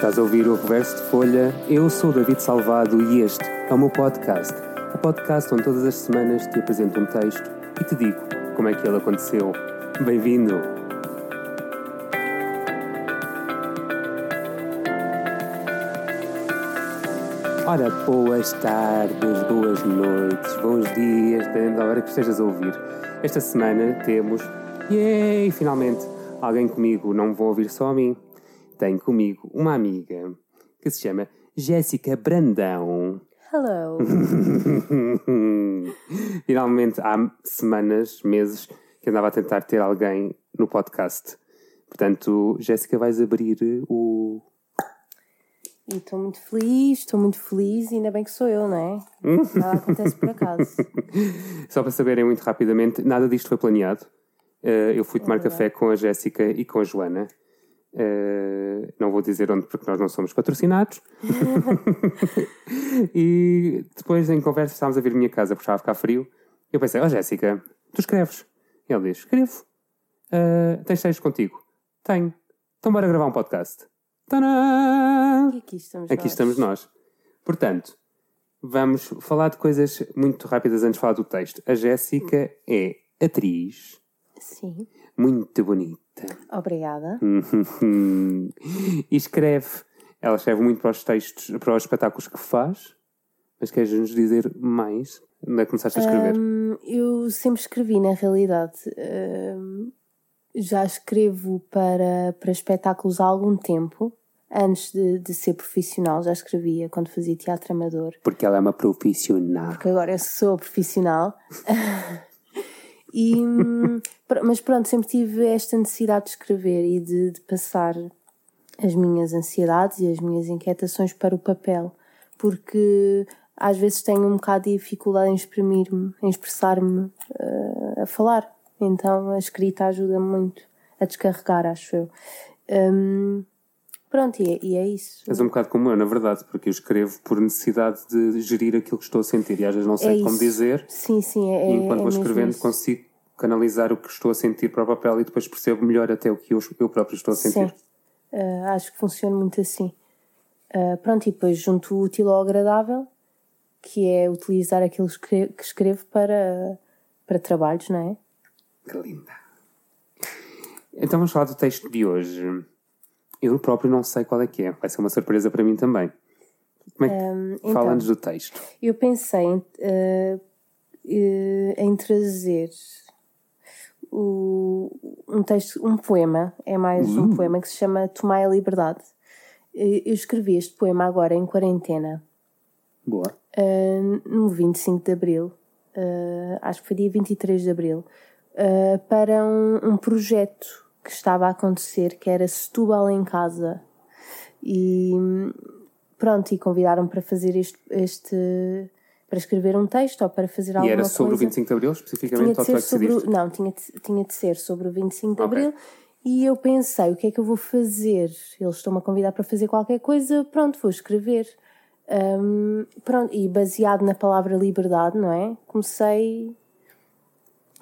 Estás a ouvir o Reverso de Folha? Eu sou o David Salvado e este é o meu podcast. O podcast onde todas as semanas te apresento um texto e te digo como é que ele aconteceu. Bem-vindo! Ora, boas tardes, boas noites, bons dias, dependendo da hora que estejas a ouvir. Esta semana temos, yay, finalmente, alguém comigo. Não vou ouvir só a mim. Tenho comigo uma amiga que se chama Jéssica Brandão. Hello. Finalmente, há semanas, meses, que andava a tentar ter alguém no podcast. Portanto, Jéssica, vais abrir o. E estou muito feliz, estou muito feliz, e ainda bem que sou eu, não é? Nada acontece por acaso. Só para saberem muito rapidamente, nada disto foi planeado. Eh, eu fui tomar verdade. café com a Jéssica e com a Joana. Eh, não vou dizer onde porque nós não somos patrocinados. e depois em conversa estávamos a vir à minha casa porque estava a ficar frio. Eu pensei, ó Jéssica, tu escreves? E ele diz, escrevo. Eh, tens texto contigo? Tenho. Então bora gravar um podcast. Tadã! E aqui estamos Aqui nós. estamos nós. Portanto, vamos falar de coisas muito rápidas antes de falar do texto. A Jéssica é atriz, Sim, muito bonita. Obrigada. e escreve. Ela escreve muito para os textos, para os espetáculos que faz. Mas queres nos dizer mais? Onde é que começaste a escrever? Hum, eu sempre escrevi, na realidade. Hum, já escrevo para, para espetáculos há algum tempo. Antes de, de ser profissional, já escrevia quando fazia teatro amador. Porque ela é uma profissional. porque agora eu sou profissional. e, hum, mas pronto, sempre tive esta necessidade de escrever e de, de passar as minhas ansiedades e as minhas inquietações para o papel, porque às vezes tenho um bocado de dificuldade em exprimir-me, em expressar-me eh, a falar. Então a escrita ajuda-me muito a descarregar, acho eu. Hum, pronto, e é, e é isso. És um bocado como eu, na verdade, porque eu escrevo por necessidade de gerir aquilo que estou a sentir e às vezes não sei É como dizer. Sim, sim, é, E é- enquanto é vou escrevendo, isso. consigo canalizar o que estou a sentir para o papel e depois percebo melhor até o que eu, eu próprio estou a sentir. Sim, Uh, acho que funciona muito assim. Uh, pronto, e depois junto o útil ao agradável, que é utilizar aquilo que escrevo para, para trabalhos, não é? Que linda. Então vamos falar do texto de hoje. Eu próprio não sei qual é que é. Vai ser uma surpresa para mim também. Como é que então. fala-nos do texto? Eu pensei em, uh, em trazer o- um texto, um poema, é mais um poema que se chama Tomai a Liberdade. Eu escrevi este poema agora em quarentena. Boa. uh, no 25 de Abril, uh, acho que foi dia 23 de Abril, uh, para um, um projeto que estava a acontecer, que era Setúbal em Casa. E pronto, e convidaram para fazer este, este para escrever um texto ou para fazer E alguma era sobre o coisa. 25 de Abril, Tinha especificamente, de ser que sobre o, não, tinha de, tinha de ser sobre o 25 de Ok. Abril. E eu pensei, o que é que eu vou fazer? Eles estão-me a convidar para fazer qualquer coisa, pronto, vou escrever. Hum, pronto, e baseado na palavra liberdade, não é? Comecei,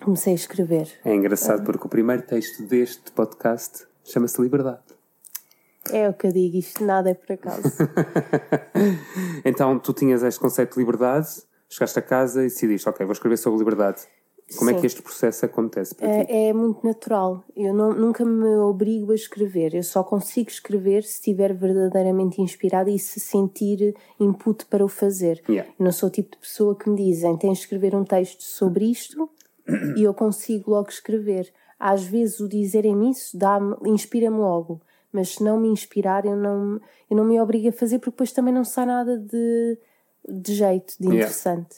comecei a escrever. É engraçado porque o primeiro texto deste podcast chama-se Liberdade. É o que eu digo, isto nada é por acaso. Então tu tinhas este conceito de liberdade, chegaste a casa e decidiste, ok, vou escrever sobre liberdade. Como é Sim. que este processo acontece para ti? É, é muito natural. Eu não- nunca me obrigo a escrever. Eu só consigo escrever se estiver verdadeiramente inspirada e se sentir input para o fazer. Yeah. Eu não sou o tipo de pessoa que me dizem tens de escrever um texto sobre isto e eu consigo logo escrever. Às vezes o dizerem isso inspira-me logo. Mas se não me inspirar, eu não, eu não me obrigo a fazer porque depois também não sai nada de, de jeito, de Yeah. interessante.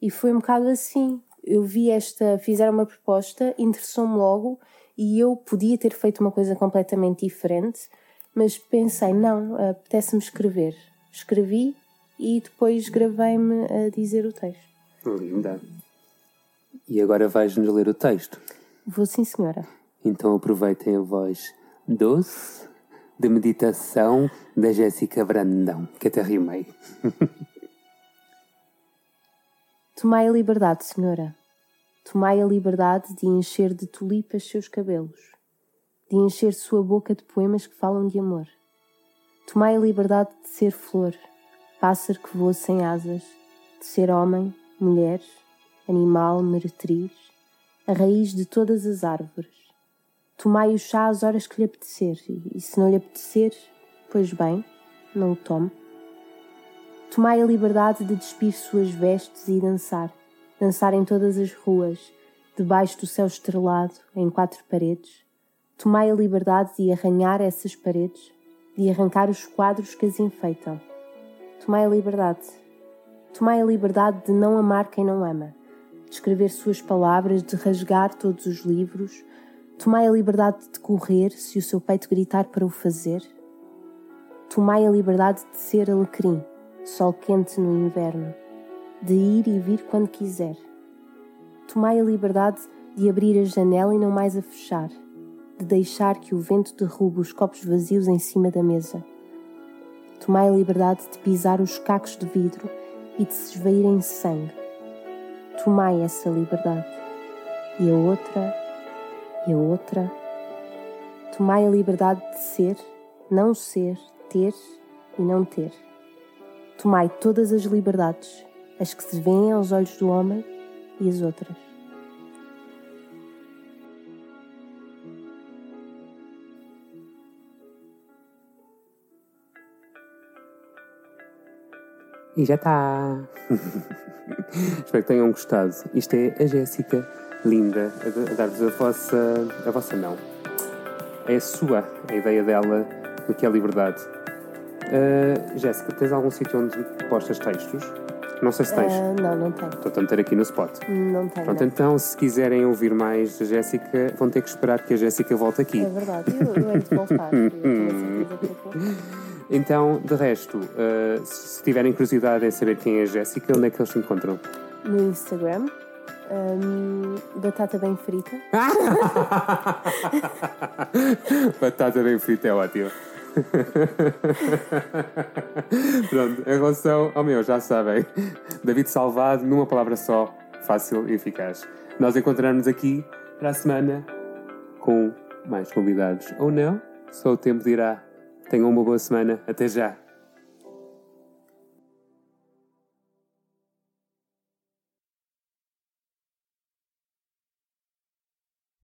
E foi um bocado assim. Eu vi esta, fizeram uma proposta, interessou-me logo e eu podia ter feito uma coisa completamente diferente, mas pensei, não, apetece-me escrever. Escrevi e depois gravei-me a dizer o texto. Linda. E agora vais-nos ler o texto. Vou sim, senhora. Então aproveitem a voz doce de meditação da Jéssica Brandão, que até rimei. Tomai a liberdade, senhora. Tomai a liberdade de encher de tulipas seus cabelos, de encher sua boca de poemas que falam de amor. Tomai a liberdade de ser flor, pássaro que voa sem asas, de ser homem, mulher, animal, meretriz, a raiz de todas as árvores. Tomai o chá às horas que lhe apetecer, e se não lhe apetecer, pois bem, não o tome. Tomai a liberdade de despir suas vestes e dançar, dançar em todas as ruas, debaixo do céu estrelado, em quatro paredes. Tomai a liberdade de arranhar essas paredes, de arrancar os quadros que as enfeitam. Tomai a liberdade. Tomai a liberdade de não amar quem não ama, de escrever suas palavras, de rasgar todos os livros. Tomai a liberdade de correr se o seu peito gritar para o fazer. Tomai a liberdade de ser alecrim, sol quente no inverno, de ir e vir quando quiser. Tomai a liberdade de abrir a janela e não mais a fechar, de deixar que o vento derrube os copos vazios em cima da mesa. Tomai a liberdade de pisar os cacos de vidro e de se esvair em sangue. Tomai essa liberdade. E a outra, e a outra. Tomai a liberdade de ser, não ser, ter e não ter. Tomai todas as liberdades, as que se veem aos olhos do homem e as outras. E já está! Espero que tenham gostado. Isto é a Jéssica, linda, a dar-vos a vossa, a vossa mão. É a sua, a ideia dela do que é liberdade. Uh, Jéssica, tens algum sítio onde postas textos? Não sei se tens. Uh, não, não tenho. Estou a meter aqui no spot. Não tenho. Pronto, não. então se quiserem ouvir mais da Jéssica, vão ter que esperar que a Jéssica volte aqui. É verdade, eu, eu hei de voltar. Então, de resto, uh, se tiverem curiosidade em saber quem é a Jéssica, onde é que eles se encontram? No Instagram, um, batata bem frita. Batata bem frita é ótimo. Pronto, em relação ao meu, já sabem. David Salvado, numa palavra só, fácil e eficaz. Nós encontramos aqui para a semana com mais convidados. Ou não, só o tempo dirá. Tenham uma boa semana. Até já.